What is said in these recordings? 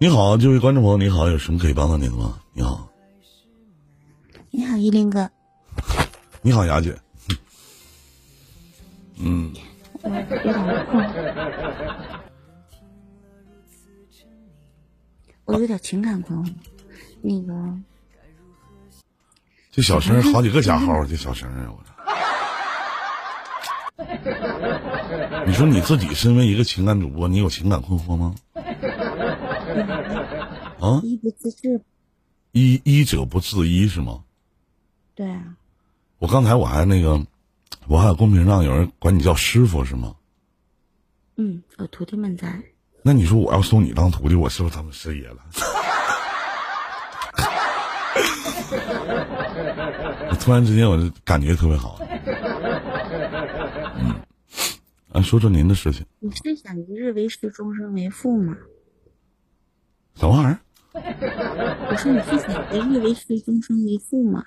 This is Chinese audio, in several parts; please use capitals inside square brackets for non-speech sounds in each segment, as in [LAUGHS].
你好，这位观众朋友，你好，有什么可以帮到您的吗？你好，你好，依林哥。你好，雅姐。[LAUGHS] 嗯。我有点困。我有点情感困惑。那个。这小声好几个加号，这小声啊！我。你说你自己身为一个情感主播，你有情感困惑吗？啊？[LAUGHS] 医不自治。医医者不自医是吗？对啊。我刚才我还那个，我还有公屏上有人管你叫师傅是吗？嗯，我徒弟们在。那你说我要收你当徒弟，我是不是他们师爷了？我 [LAUGHS] 突然之间，我就感觉特别好。嗯，啊，说说您的事情。你是想一日为师，终身为父吗？什么玩意儿？[LAUGHS] 我说你是想一日为师，终生为父吗？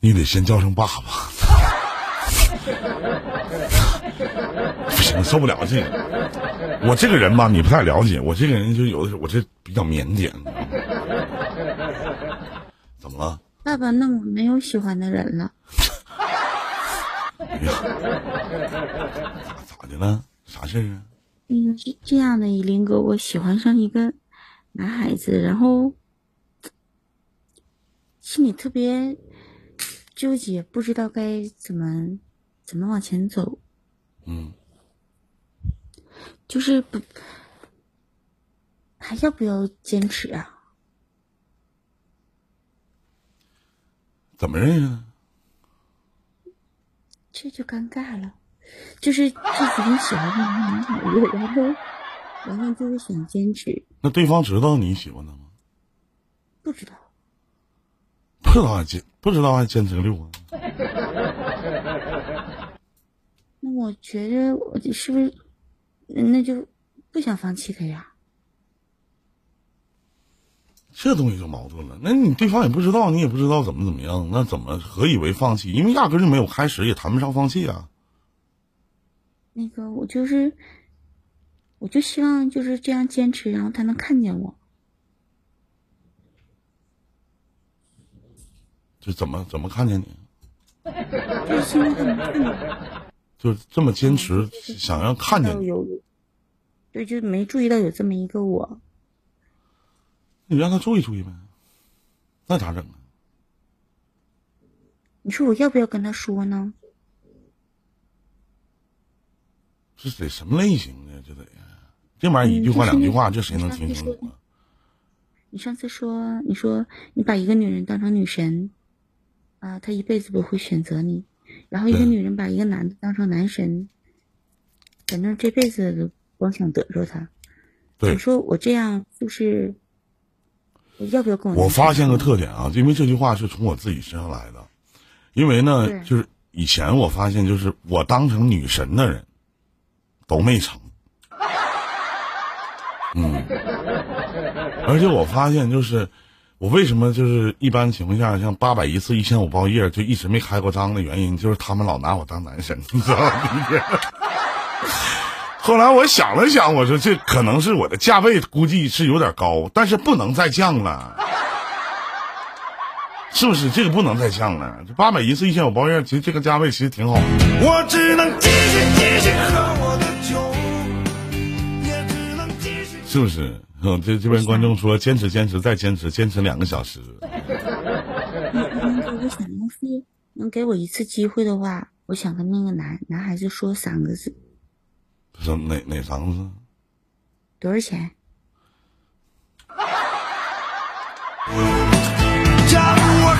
你得先叫声爸爸。[LAUGHS] 不行，受不了这个。我这个人吧，你不太了解。我这个人就有的时候，我这比较腼腆。怎么了？爸爸，那我没有喜欢的人了。[LAUGHS] 咋的了？啥事儿啊？嗯，是这样的，依林哥，我喜欢上一个男孩子，然后心里特别纠结，不知道该怎么怎么往前走。嗯，就是不还要不要坚持啊？怎么认识的？这就尴尬了，就是自己很喜欢那个男孩子，然后，然后就是想坚持。那对方知道你喜欢他吗？不知道。不知道还坚不知道还坚持个六啊？[LAUGHS] 那我觉得我是不是那就不想放弃他呀？这东西就矛盾了。那你对方也不知道，你也不知道怎么怎么样，那怎么何以为放弃？因为压根就没有开始，也谈不上放弃啊。那个，我就是，我就希望就是这样坚持，然后他能看见我。就怎么怎么看见你？[LAUGHS] 就希望他能看见。就这么坚持，想要看见你。有，对，就没注意到有这么一个我。你让他注意注意呗，那咋整啊？你说我要不要跟他说呢？这得什么类型的？这得这玩意儿一句话两句话，这谁能听清楚啊？你上次说，你说你把一个女人当成女神，啊，她一辈子不会选择你；然后一个女人把一个男的当成男神，反正这辈子都光想得着他。你说我这样就是？要不要跟我？我发现个特点啊，因为这句话是从我自己身上来的。因为呢，就是以前我发现，就是我当成女神的人，都没成。嗯。而且我发现，就是我为什么就是一般情况下，像八百一次、一千五包夜，就一直没开过张的原因，就是他们老拿我当男神，你知道吗？[LAUGHS] 后来我想了想，我说这可能是我的价位估计是有点高，但是不能再降了，是不是？这个不能再降了。这八百一次一千五包夜，其实这个价位其实挺好。我只能继续继续喝我的酒，是不是？嗯，这这边观众说坚持坚持再坚持坚持两个小时。我想要是能给我一次机会的话，我想跟那个男男孩子说三个字。是哪哪三个字？多少钱？假如我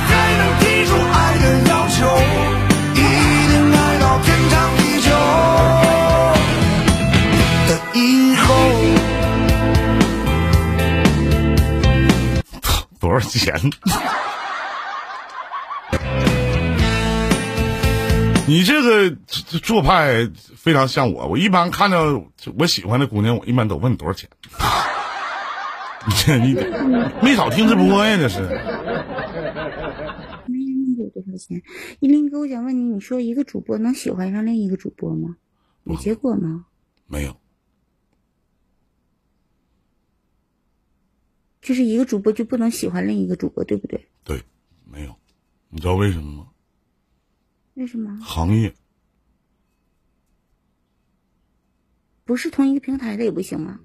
钱？[LAUGHS] 你这个做派非常像我，我一般看到我喜欢的姑娘，我一般都问多少钱。你 [LAUGHS] 这你没少听直播呀？这是。没问有多少钱？一林哥，我想问你，你说一个主播能喜欢上另一个主播吗？有结果吗？没有。就是一个主播就不能喜欢另一个主播，对不对？对，没有，你知道为什么吗？为什么？行业不是同一个平台的也不行吗？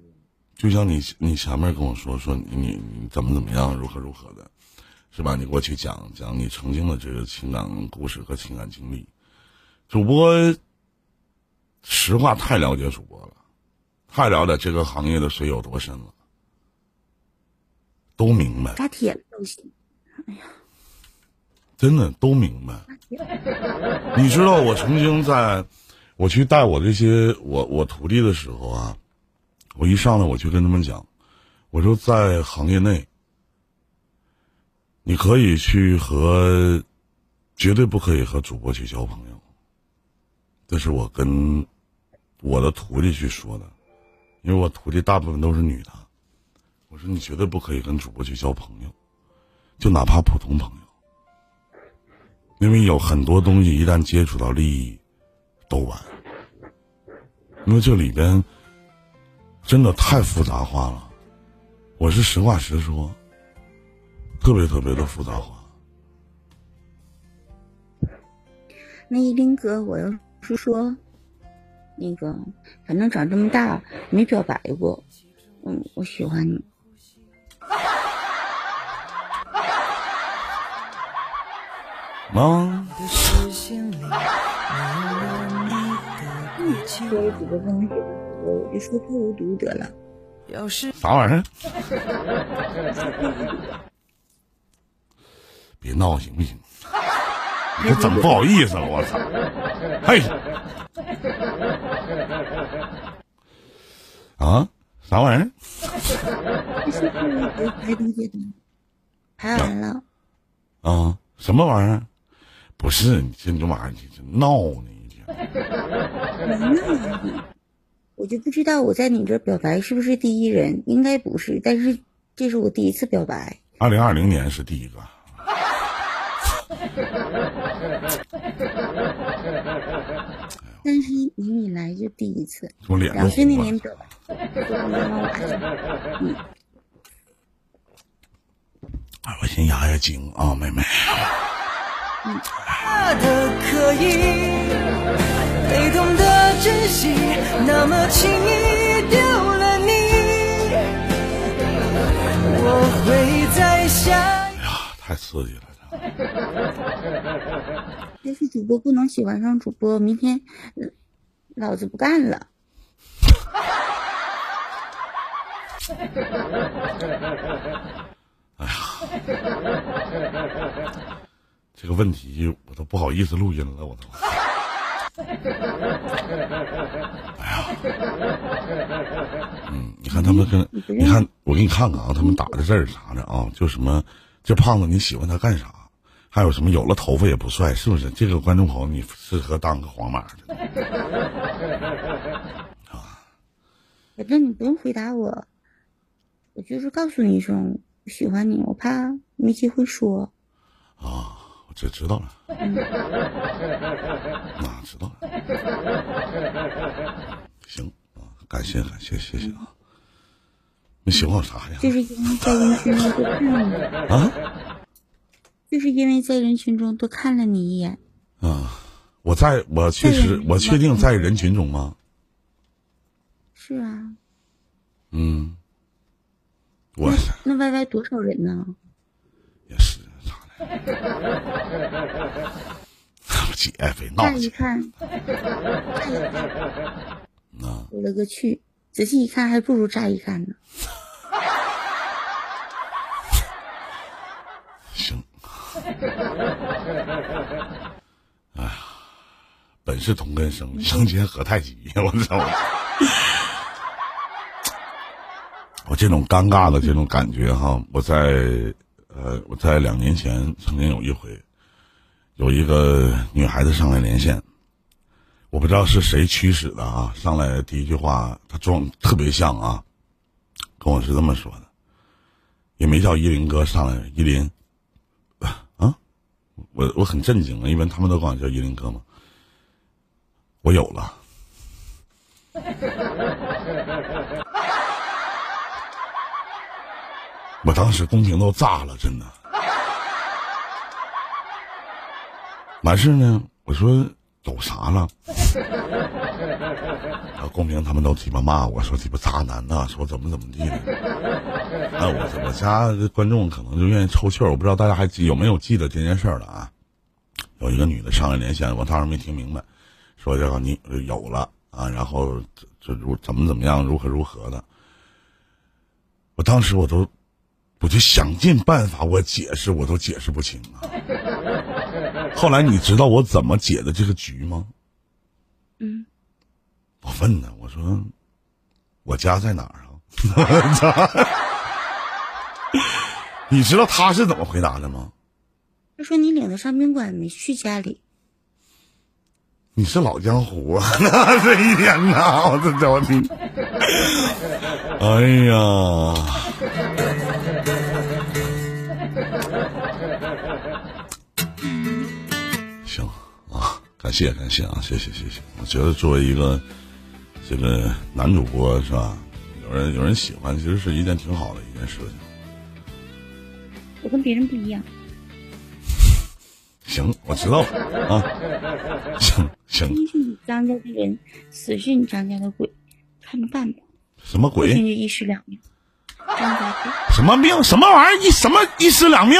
就像你你前面跟我说说你你你怎么怎么样如何如何的，是吧？你给我去讲讲你曾经的这个情感故事和情感经历。主播，实话太了解主播了，太了解这个行业的水有多深了，都明白。扎铁了都行。哎呀，真的都明白。[LAUGHS] 你知道我曾经在，我去带我这些我我徒弟的时候啊，我一上来我就跟他们讲，我说在行业内，你可以去和，绝对不可以和主播去交朋友。这是我跟我的徒弟去说的，因为我徒弟大部分都是女的，我说你绝对不可以跟主播去交朋友，就哪怕普通朋友。因为有很多东西一旦接触到利益，都完。因为这里边真的太复杂化了，我是实话实说，特别特别的复杂化。那依林哥，我要是说，那个反正长这么大没表白过，嗯，我喜欢你。吗？作为主播不能写的我就说破无毒得了。啥玩意儿？别闹行不行？你这整不好意思了，我操！嘿，啊，啥玩意儿？排完了。啊，什么玩意儿？不是你这这玩意儿，你闹呢一天。[LAUGHS] 我就不知道我在你这表白是不是第一人，应该不是，但是这是我第一次表白。二零二零年是第一个。但是以你来就第一次。我脸两岁那年表白。嗯。哎，我先压压惊啊，妹妹。的可以，被动的珍惜，那么轻易丢了你，我会在想。哎呀，太刺激了！但是主播不能喜欢上主播，明天老子不干了。[LAUGHS] 哎呀！这个问题我都不好意思录音了，我都。哎呀，嗯，你看他们跟，你看我给你看看啊，他们打的字儿啥的啊，就什么，这胖子你喜欢他干啥？还有什么有了头发也不帅，是不是？这个观众朋友你适合当个黄马的。[LAUGHS] 啊，反正你不用回答我，我就是告诉你一声我喜欢你，我怕没机会说。啊。这知道了，[LAUGHS] 那知道了。行啊，感谢感谢谢谢啊。你喜欢我啥呀？就是因为在人群中多看了你啊。就是因为在人群中多看了你一眼。啊，我在我确实我确定在人群中吗？是啊。嗯。我那 Y Y 多少人呢？姐别闹看一看，我勒个去！仔细一看，还不如乍一看呢。行。哎呀，本是同根生，相煎何太急！我操！我这种尴尬的这种感觉哈，我在。呃，我在两年前曾经有一回，有一个女孩子上来连线，我不知道是谁驱使的啊，上来第一句话，她装特别像啊，跟我是这么说的，也没叫依林哥上来，依林，啊，我我很震惊啊，因为他们都管我叫依林哥嘛，我有了。[LAUGHS] 我当时公屏都炸了，真的。完事呢，我说走啥了？啊，公屏他们都鸡巴骂我说鸡巴渣男呐，说怎么怎么地的。啊，我我家观众可能就愿意抽气儿，我不知道大家还记有没有记得这件事儿了啊？有一个女的上来连线，我当时没听明白，说这个你有了啊，然后这如怎么怎么样，如何如何的。我当时我都，我就想尽办法我解释，我都解释不清啊。[LAUGHS] 后来你知道我怎么解的这个局吗？嗯，我问他，我说我家在哪儿啊？[LAUGHS] 你知道他是怎么回答的吗？他说你领他上宾馆，没去家里。你是老江湖啊！[LAUGHS] 这一天呐，我这我听，哎呀，感谢感谢啊，谢谢谢谢。我觉得作为一个这个男主播是吧，有人有人喜欢，其实是一件挺好的一件事情。我跟别人不一样。行，我知道了啊。行行。你张家的人，死是你张家的鬼，看着办吧。什么鬼？就一尸两命。张家鬼。什么命？什么玩意儿？一什么一尸两命？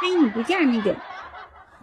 非你不嫁那个。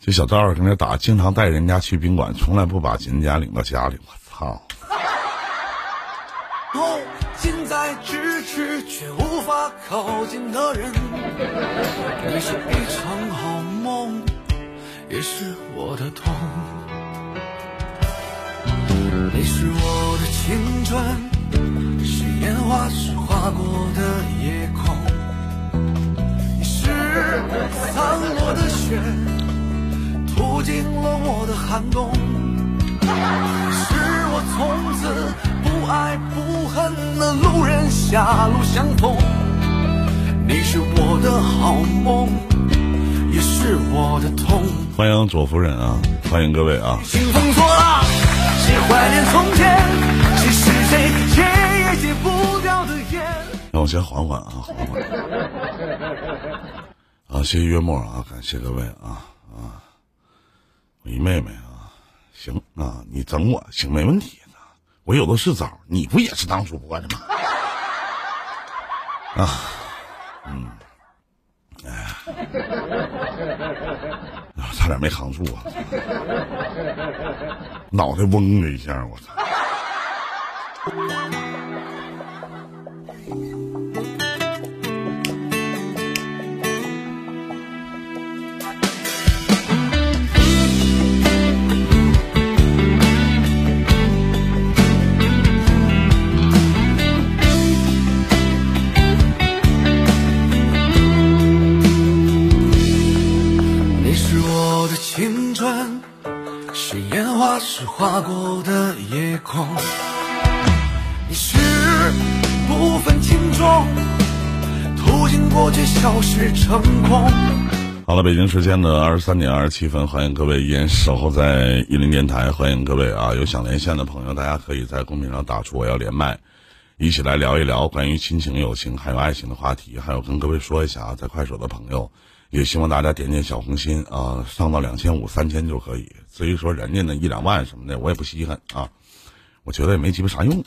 这小赵跟那打，经常带人家去宾馆，从来不把人家领到家里。我操！哦近在咫尺却无法靠近的人，你是一场好梦，也是我的痛。你是我的青春，是烟花是划过的雪。途经了我的寒冬，是我从此不爱不恨的路人狭路相逢。你是我的好梦，也是我的痛。欢迎左夫人啊，欢迎各位啊。兴风作浪，谁怀念从前？谁是谁戒也戒不掉的烟？让我先缓缓啊，缓缓。啊，谢谢月末啊，感谢各位啊啊。我一妹妹啊，行啊，你整我行没问题我有的是招你不也是当主播的吗？啊，嗯，哎，差点没扛住啊，脑袋嗡的一下，我操！划过的夜空，你是不分轻重，途经过却消失成空。好了，北京时间的二十三点二十七分，欢迎各位依然守候在一林电台，欢迎各位啊！有想连线的朋友，大家可以在公屏上打出我要连麦，一起来聊一聊关于亲情、友情还有爱情的话题，还有跟各位说一下啊，在快手的朋友。也希望大家点点小红心啊，上到两千五、三千就可以。至于说人家那一两万什么的，我也不稀罕啊。我觉得也没鸡巴啥用，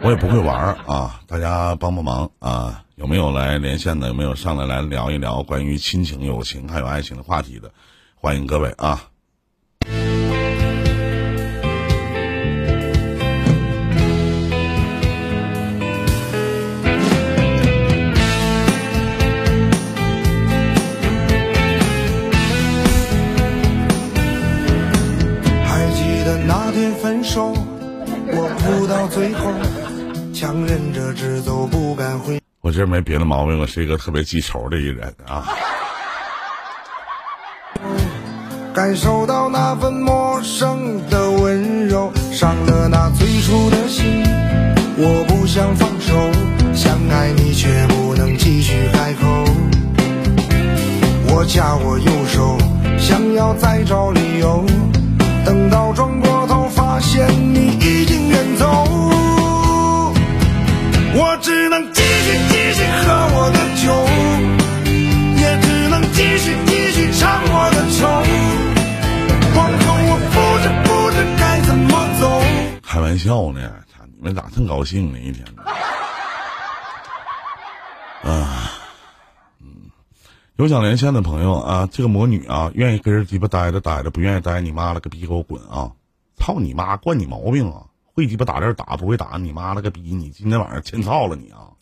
我也不会玩啊。大家帮帮忙啊！有没有来连线的？有没有上来来聊一聊关于亲情、友情还有爱情的话题的？欢迎各位啊！最后，强忍着直走不敢回。我这没别的毛病，我是一个特别记仇的一个人啊。感受到那份陌生的温柔，伤了那最初的心。我不想放你们咋这么高兴呢？一天？啊，嗯，有想连线的朋友啊，这个魔女啊，愿意跟人鸡巴待着待着，不愿意待，你妈了个逼，给我滚啊！操你妈，惯你毛病啊！会鸡巴打字打，不会打你妈了个逼！你今天晚上欠操了你啊！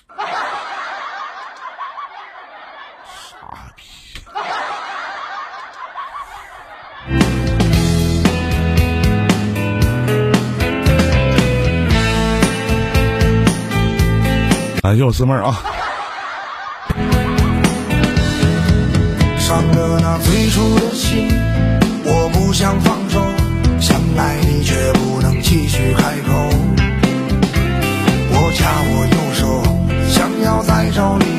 感谢我师妹儿啊！伤了那最初的心，我不想放手，想爱你却不能继续开口。我掐我右手，想要再找你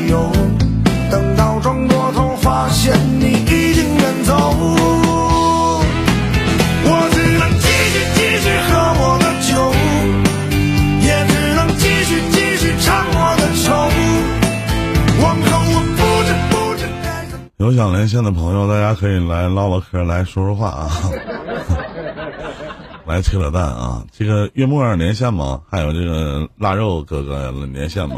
有想连线的朋友，大家可以来唠唠嗑，来说说话啊，[LAUGHS] 来扯扯淡啊。这个月末连线吗？还有这个腊肉哥哥连线吗？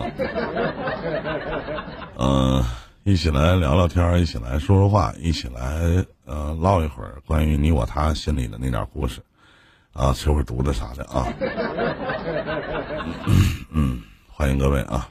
嗯、一起来聊聊天，一起来说说话，一起来呃唠一会儿关于你我他心里的那点故事啊，吃会儿犊子啥的啊。[COUGHS] 嗯，欢迎各位啊。